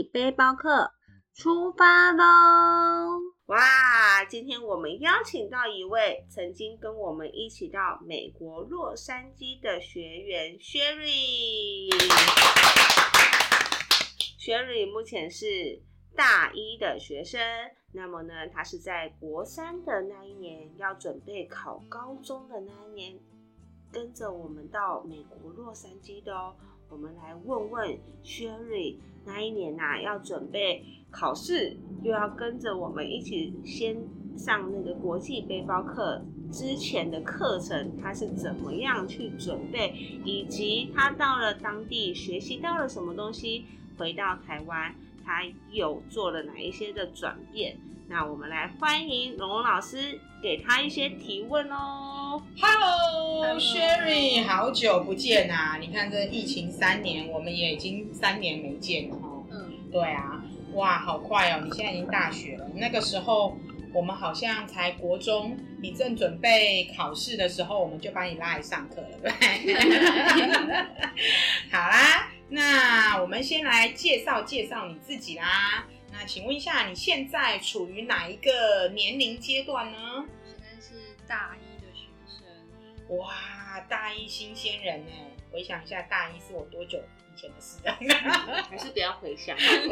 际背包客出发喽！哇，今天我们邀请到一位曾经跟我们一起到美国洛杉矶的学员 Sherry。Sherry 目前是大一的学生，那么呢，他是在国三的那一年要准备考高中的那一年，跟着我们到美国洛杉矶的哦。我们来问问 Sherry，那一年呐、要准备考试，又要跟着我们一起先上那个国际背包课之前的课程，他是怎么样去准备，以及他到了当地学习到了什么东西，回到台湾他又做了哪一些的转变。那我们来欢迎龙龙老师，给他一些提问哦。Hello，Sherry，好久不见啊！你看这疫情三年，我们也已经三年没见了哈。嗯，对啊，哇，好快哦！你现在已经大学了，那个时候我们好像才国中，你正准备考试的时候，我们就把你拉来上课了，对？好啦，那我们先来介绍介绍你自己啦。那请问一下，你现在处于哪一个年龄阶段呢？现在是大一的学生，哇，大一新鲜人呢！回想一下，大一是我多久以前的事啊？还是不要回想。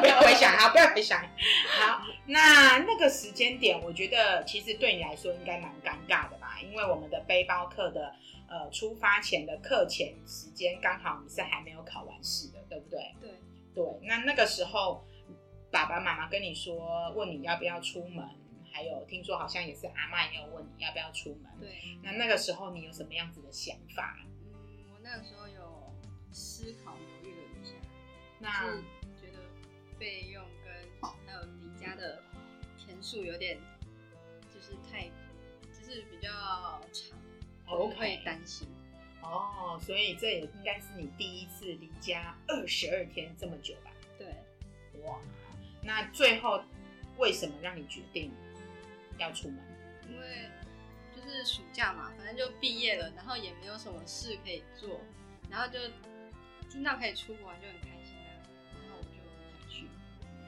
不要回想啊，不要回想。好，那那个时间点，我觉得其实对你来说应该蛮尴尬的吧，因为我们的背包课的呃出发前的课前时间，刚好你是还没有考完试的，对不对？对，那那个时候爸爸妈妈跟你说，问你要不要出门，还有听说好像也是阿妈也有问你要不要出门。对，那那个时候你有什么样子的想法？嗯，我那个时候有思考犹豫了一下，那觉得费用跟还有离家的天数有点，就是太，就是比较长，我会担心。哦，所以这也应该是你第一次离家二十二天这么久吧？对，哇，那最后为什么让你决定要出门？因为就是暑假嘛，反正就毕业了，然后也没有什么事可以做，然后就听到可以出国玩就很开心啊，然后我就想去。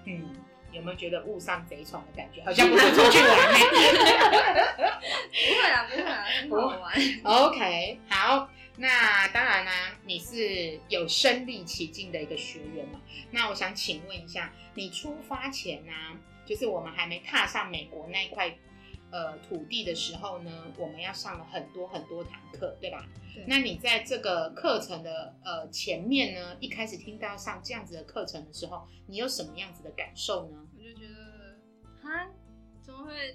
嗯，有没有觉得误上贼船的感觉？好像不是出去玩呢、不会啊，不会啊，很好玩。OK，好，那当然啦、你是有身临其境的一个学员嘛。那我想请问一下，你出发前呢、就是我们还没踏上美国那一块呃土地的时候呢，我们要上了很多很多堂课，对吧？对那你在这个课程的呃前面呢，一开始听到上这样子的课程的时候，你有什么样子的感受呢？我就觉得，哈，怎么会？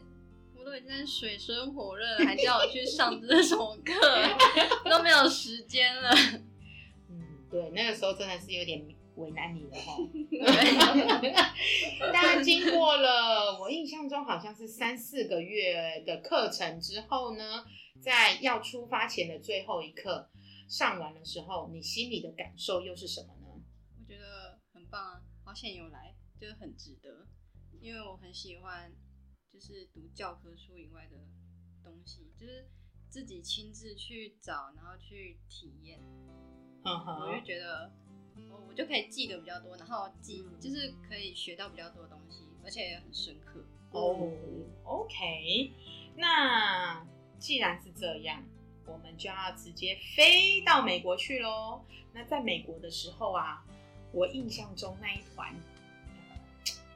我都已经在水深火热了，还叫我去上这什么课，都没有时间了。嗯，对，那个时候真的是有点为难你了哈。对，但经过了我印象中好像是三四个月的课程之后呢，在要出发前的最后一课上完的时候，你心里的感受又是什么呢？我觉得很棒啊，好险有来，就是很值得，因为我很喜欢，就是读教科书以外的东西，就是自己亲自去找，然后去体验，嗯我就哼，觉得。我我就可以记得比较多，然后记就是可以学到比较多的东西，而且也很深刻。哦，OK，那既然是这样，我们就要直接飞到美国去喽。那在美国的时候啊，我印象中那一团，呃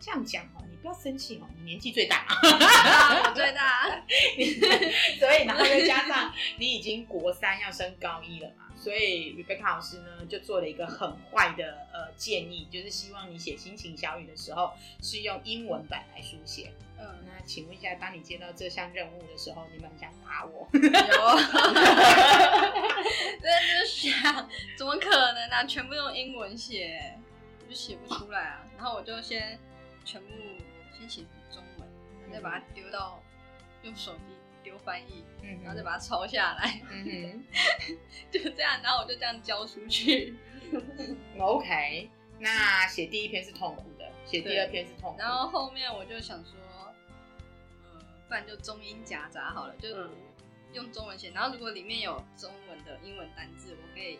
这样讲哦，你不要生气哦，你年纪最大。啊，我最大，所以然后再加上你已经国三要升高一了嘛，所以 Rebecca 老师呢就做了一个很坏的呃建议，就是希望你写心情小语的时候是用英文版来书写。嗯，那请问一下，当你接到这项任务的时候，你们很想打我？有，真的想，怎么可能啊？全部用英文写，我就写不出来啊。然后我就先全部先写成中文，然后再把它丢到用手机丢翻译，嗯然后再把它抄下来，嗯 就这样，然后我就这样交出去。OK。那写第一篇是痛苦的，写第二篇是痛苦的。然后后面我就想说，呃，不然就中英夹杂好了，就嗯用中文写。然后如果里面有中文的英文单字，我可以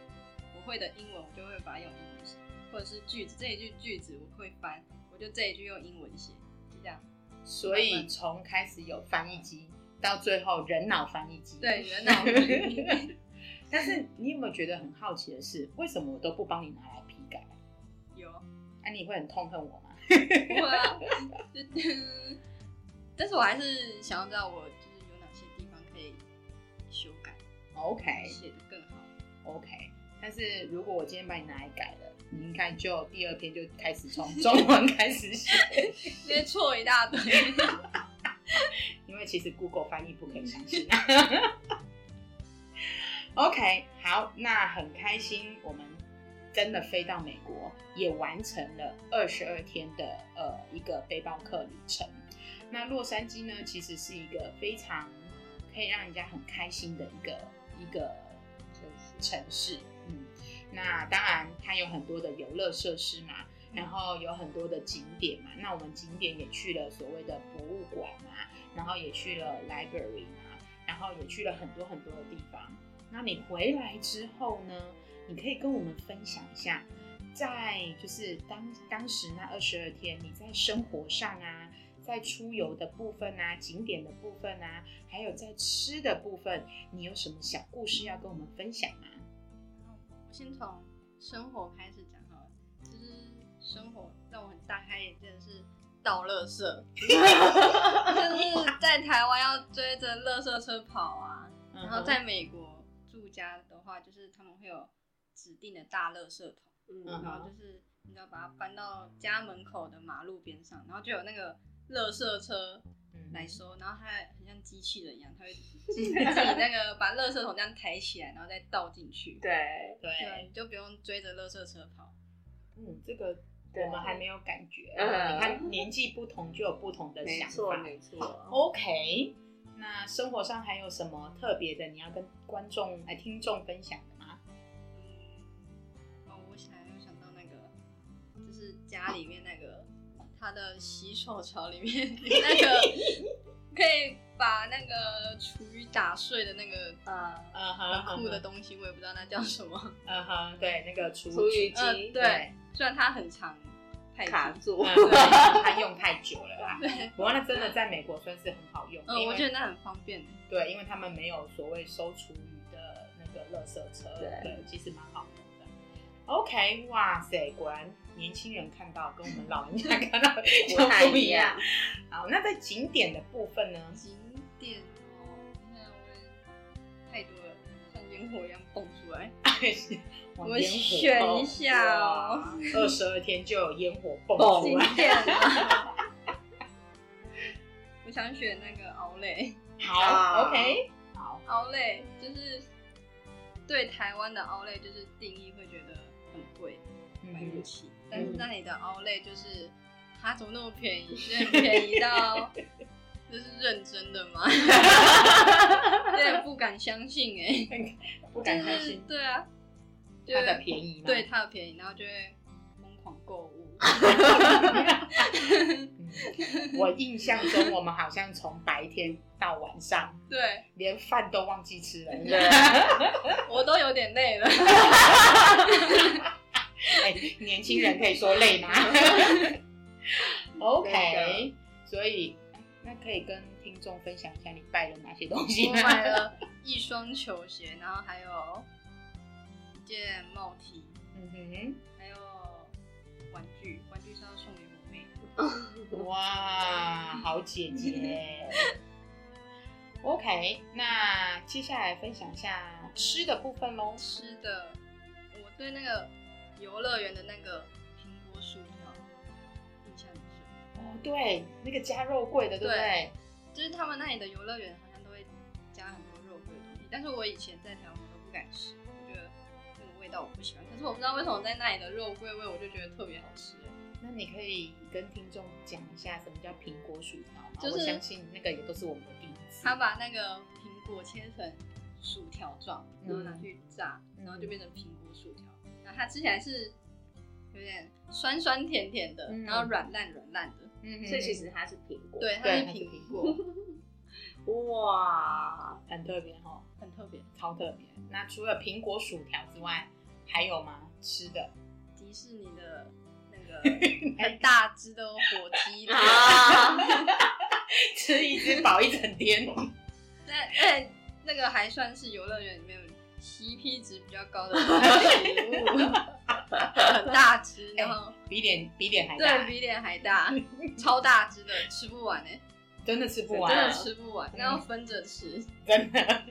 我会的英文，我就会把它用英文写；或者是句子这一句句子我会翻，我就这一句用英文写，就这样。所以从开始有翻译机到最后人脑翻译机，对，人脑翻译 但是你有没有觉得很好奇的是，为什么我都不帮你拿来批改？有，那、你会很痛恨我吗？不会啊，但是我还是想要知道我就是有哪些地方可以修改，OK 写的更好。OK，但是如果我今天把你拿来改了，你应该就第二篇就开始从 中文开始写，因为错一大堆。因为其实 Google 翻译不可以相信。OK，好，那很开心，我们真的飞到美国，也完成了二十二天的呃一个背包客旅程。那洛杉矶呢，其实是一个非常可以让人家很开心的一个一个城市。嗯，那当然它有很多的游乐设施嘛，然后有很多的景点嘛。那我们景点也去了所谓的博物馆嘛，然后也去了 library 嘛，然后也去了很多很多的地方。那你回来之后呢，你可以跟我们分享一下，在就是当当时那二十二天，你在生活上啊，在出游的部分啊，景点的部分啊，还有在吃的部分，你有什么小故事要跟我们分享吗？我先从生活开始讲好了，就是生活让我很大开眼界的是倒垃圾，就是在台湾要追着垃圾车跑啊，嗯然后在美国住家的话，就是他们会有指定的大垃圾桶，嗯然后就是你要把它搬到家门口的马路边上，然后就有那个垃圾车嗯来收，然后它很像机器人一样，它会 自己那个把垃圾桶这样抬起来，然后再倒进去。对，对，就不用追着垃圾车跑。嗯，这个我们还没有感觉。嗯你看年纪不同就有不同的想没错法。没错。OK，那生活上还有什么特别的？你要跟观众、哎听众分享的吗？嗯，哦，我想又想到那个，就是家里面那个它的洗手槽里面 那个可以把那个厨余打碎的那个呃，很酷的东西，我也不知道那叫什么。嗯哼，对，那个厨厨余呃，机对，虽然它很长，太低卡住，嗯，对它用太久了啦。对，不过那真的在美国算是很好用，嗯，我觉得那很方便。对，因为他们没有所谓收厨余的那个垃圾车，对其实蛮好。OK，哇塞，果然年轻人看到跟我们老人家看到就 不太一样样。。好，那在景点的部分呢？景点哦，你看我也太多了，像烟火一样蹦出来。我选一下哦二十二天就有烟火蹦出来。我想选那个奥莱。好啊，OK，好，奥莱就是对台湾的奥莱就是定义会觉得很贵，买不嗯起。但是那里的奥莱就是它怎么那么便宜？就是很便宜到这是认真的吗？有点不敢相信哎、哼，不敢相就是信对啊，它的便宜吗？对它的便宜，然后就会疯狂购物。嗯 我印象中，我们好像从白天到晚上，对连饭都忘记吃了。对，我都有点累了。哎，年轻人可以说累吗？OK，所以那可以跟听众分享一下你拜了哪些东西我？买了一双球鞋，然后还有一件帽 T，嗯哼。还有玩具，玩具是要送给我妹的。哇，好姐姐。OK，那接下来分享一下吃的部分喽。吃的，我对那个游乐园的那个苹果薯条印象很深。哦，对，那个加肉桂的，对不对？就是他们那里的游乐园好像都会加很多肉桂的东西，但是我以前在台湾我都不敢吃，我觉得那个味道我不喜欢。可是我不知道为什么在那里的肉桂味我就觉得特别好吃。那你可以跟听众讲一下什么叫苹果薯条吗？就是我相信那个也都是我们的第一次。他把那个苹果切成薯条状，然后拿去炸，嗯然后就变成苹果薯条。然后它吃起来是有点酸酸甜甜的，嗯然后软烂软烂的。嗯所以其实它是苹果。对，它对，是它是苹果，哇，很特别哦，很特别。超特别。那除了苹果薯条之外，还有吗？吃的？迪迪士尼的那个 很大只的火鸡 腿，啊，吃一只饱一整天。那哎那个还算是游乐园里面 CP 值比较高的食物，很大只，然后比脸比脸还大对，比脸还大，超大只的，吃不完哎，真的吃不完，真的吃不完，那要分着吃。真的。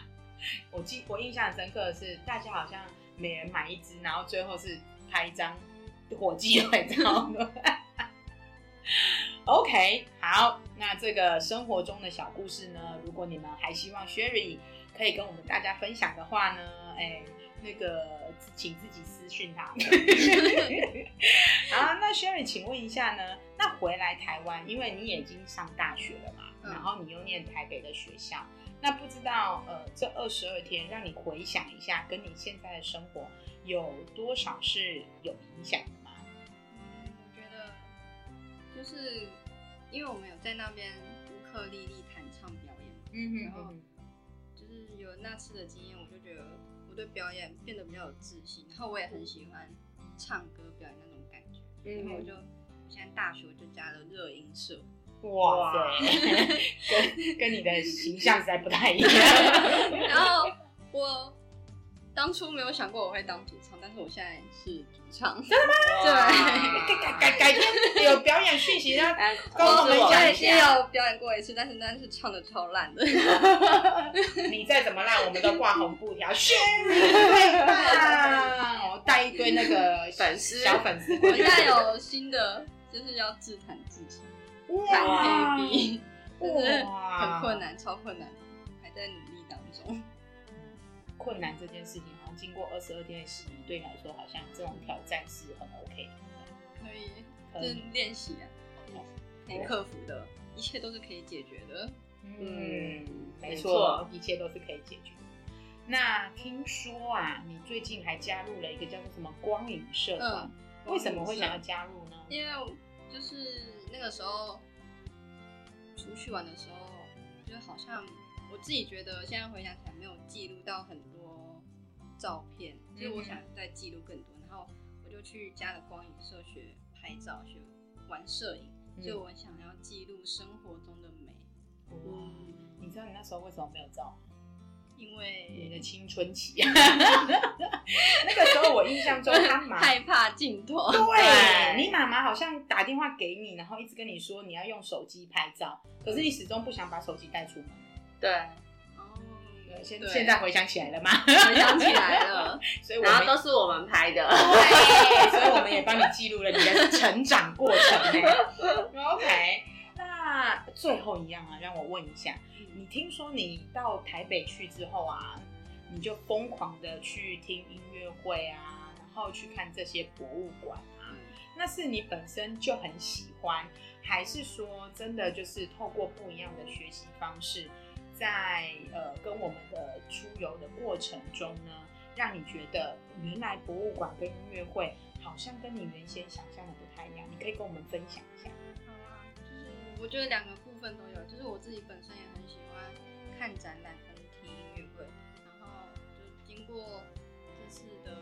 我记我印象很深刻的是，大家好像每人买一只，然后最后是拍一张火鸡腿照。OK，好，那这个生活中的小故事呢，如果你们还希望 Sherry 可以跟我们大家分享的话呢，哎，那个请自己私讯他。好，那 Sherry，请问一下呢，那回来台湾，因为你已经上大学了嘛，嗯然后你又念台北的学校，那不知道呃，这二十二天让你回想一下，跟你现在的生活有多少是有影响的吗？嗯，我觉得就是因为我们有在那边乌克丽丽弹唱表演嘛，嗯然后就是有那次的经验，我就觉得我对表演变得比较有自信，然后我也很喜欢唱歌表演那种感觉，然后我嗯，就现在大学就加了热音社，哇塞，跟跟你的形象实在不太一样。然后我当初没有想过我会当主唱，但是我现在是主唱，真的吗？对。改改改天有表演讯息让来 跟我们我讲一下有表演过一次，但是那是唱的超烂的。你再怎么烂，我们都挂红布条，Sherry 最棒！我带一堆那个粉丝小粉丝我现。在有新的，就是要自弹自唱，弹哇 A B，就是哇很困难，超困难，还在努力当中。困难这件事情，好像经过二十二天的洗礼，对你来说，好像这种挑战是很 OK 的。可以，可以就是练习啊，可以克服的，一切都是可以解决的。嗯，没没错错，一切都是可以解决。那听说啊，你最近还加入了一个叫做什么光影社团，嗯，为什么会想要加入呢？因为就是那个时候出去玩的时候，就好像我自己觉得现在回想起来没有记录到很多照片，就是我想再记录更多，然后我就去加了光影社学拍照，学玩摄影，嗯。就我想要记录生活中的美，哇，你知道你那时候为什么没有照因为你的青春期，那个时候我印象中他妈 害怕镜头，对对你妈妈好像打电话给你，然后一直跟你说你要用手机拍照，可是你始终不想把手机带出门。对，哦，现对。现在回想起来了吗？回想起来了，所以我然后们都是我们拍的，对，所以我们也帮你记录了你的成长过程呢。OK，那最后一样啊，让我问一下，你听说你到台北去之后啊，你就疯狂的去听音乐会啊，然后去看这些博物馆啊，嗯。那是你本身就很喜欢，还是说真的就是透过不一样的学习方式，在呃跟我们的出游的过程中呢，让你觉得原来博物馆跟音乐会好像跟你原先想象的不太一样？你可以跟我们分享一下。好啊，就是我觉得两个部分都有，就是我自己本身也很喜欢看展览跟听音乐会，然后就经过这次的，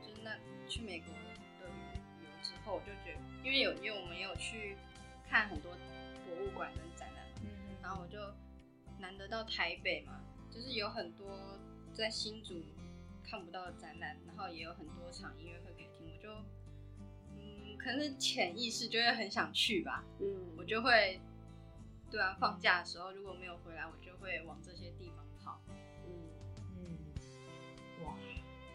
就是那去美国的旅游之后，我就觉得，因为有因为我们也有去看很多博物馆跟展览嘛，嗯然后我就难得到台北嘛，就是有很多在新竹看不到的展览，然后也有很多场音乐会可以听，我就嗯，可能是潜意识就会很想去吧，嗯，我就会对啊，放假的时候如果没有回来，我就会往这些地方跑。嗯，嗯，哇，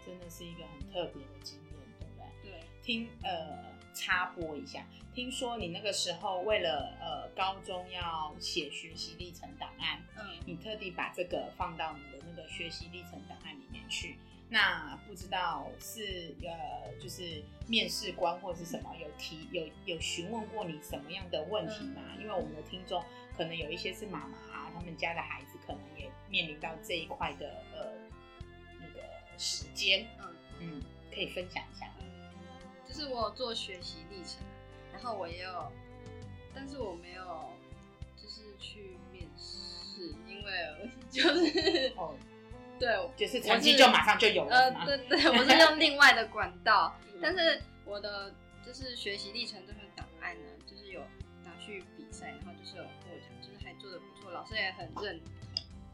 真的是一个很特别的经验，对不对？对，听呃插播一下，听说你那个时候为了呃高中要写学习历程档案，嗯，你特地把这个放到你的那个学习历程档案里面去。那不知道是呃，就是面试官或是什么有提有有询问过你什么样的问题吗？因为我们的听众可能有一些是妈妈啊，他们家的孩子可能也面临到这一块的呃那个时间，嗯嗯，可以分享一下。嗯，就是我有做学习历程啊，然后我也有，但是我没有就是去面试，因为 就是哦，对，就是成绩就马上就有了呃，对对，我是用另外的管道，嗯但是我的就是学习历程这份档案呢，就是有拿去比赛，然后就是有获奖，就是还做的不错，老师也很认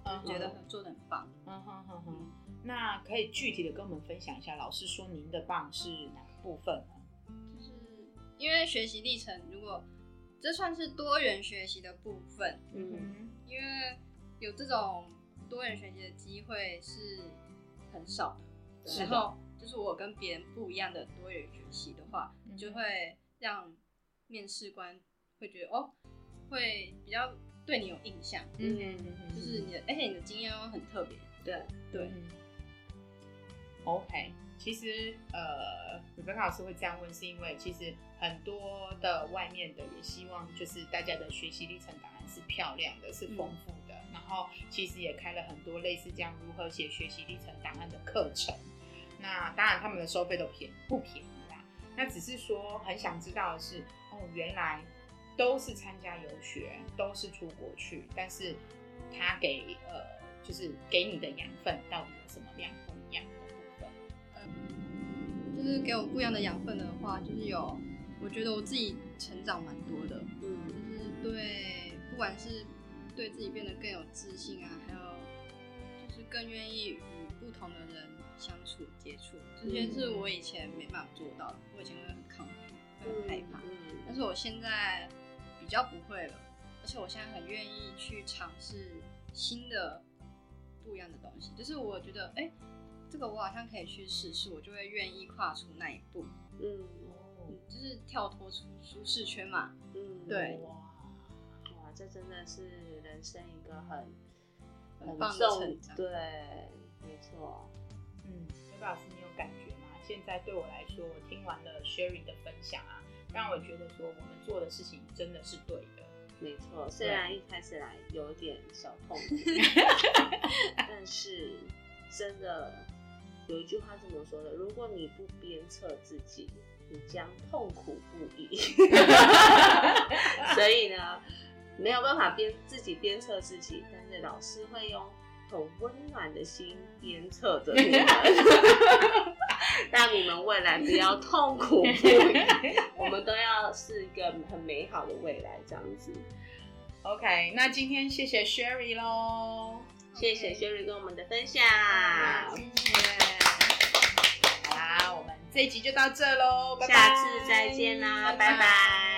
嗯同，觉得很做的很棒。嗯哼哼哼，那可以具体的跟我们分享一下，老师说您的棒是哪个部分呢？就是因为学习历程，如果这算是多元学习的部分，嗯。因为有这种多元学习的机会是很少的，是的。然后就是我跟别人不一样的多元学习的话，嗯。就会让面试官会觉得哦，会比较对你有印象，嗯。就是你的，而且你的经验又很特别，对，对，嗯 OK，其实呃，Rebecca 老师会这样问，是因为其实很多的外面的也希望就是大家的学习历程档案是漂亮的，是丰富的，然后其实也开了很多类似这样如何写学习历程档案的课程。那当然他们的收费都便不便宜啦，那只是说很想知道的是，哦，原来都是参加游学，都是出国去，但是他给呃就是给你的养分到底有什么样不一样？就是给我不一样的养分的话，就是有，我觉得我自己成长蛮多的，嗯就嗯是对，不管是对自己变得更有自信啊，还有就是更愿意与不同的人相处接触，这些是我以前没办法做到的，我以前会很抗拒，会很害怕，嗯。但是我现在比较不会了，而且我现在很愿意去尝试新的不一样的东西，就是我觉得，哎、这个我好像可以去试试，我就会愿意跨出那一步，嗯嗯，就是跳脱出舒适圈嘛。嗯，对哇，哇，这真的是人生一个很很棒的重成长对，没错，嗯，刘老师，你有感觉吗？现在对我来说，我听完了 Sherry 的分享啊，让我觉得说我们做的事情真的是对的。没错。虽然一开始来有点小痛苦，但是真的有一句话这么说的：如果你不鞭策自己，你将痛苦不已。所以呢，没有办法鞭自己鞭策自己，但是老师会用很温暖的心鞭策着你们，让你们未来不要痛苦不已。我们都要是一个很美好的未来，这样子。OK，那今天谢谢 Sherry 喽。谢谢 Sherry 跟我们的分享，谢谢。好啦，我们这一集就到这喽。下次再见啦，拜拜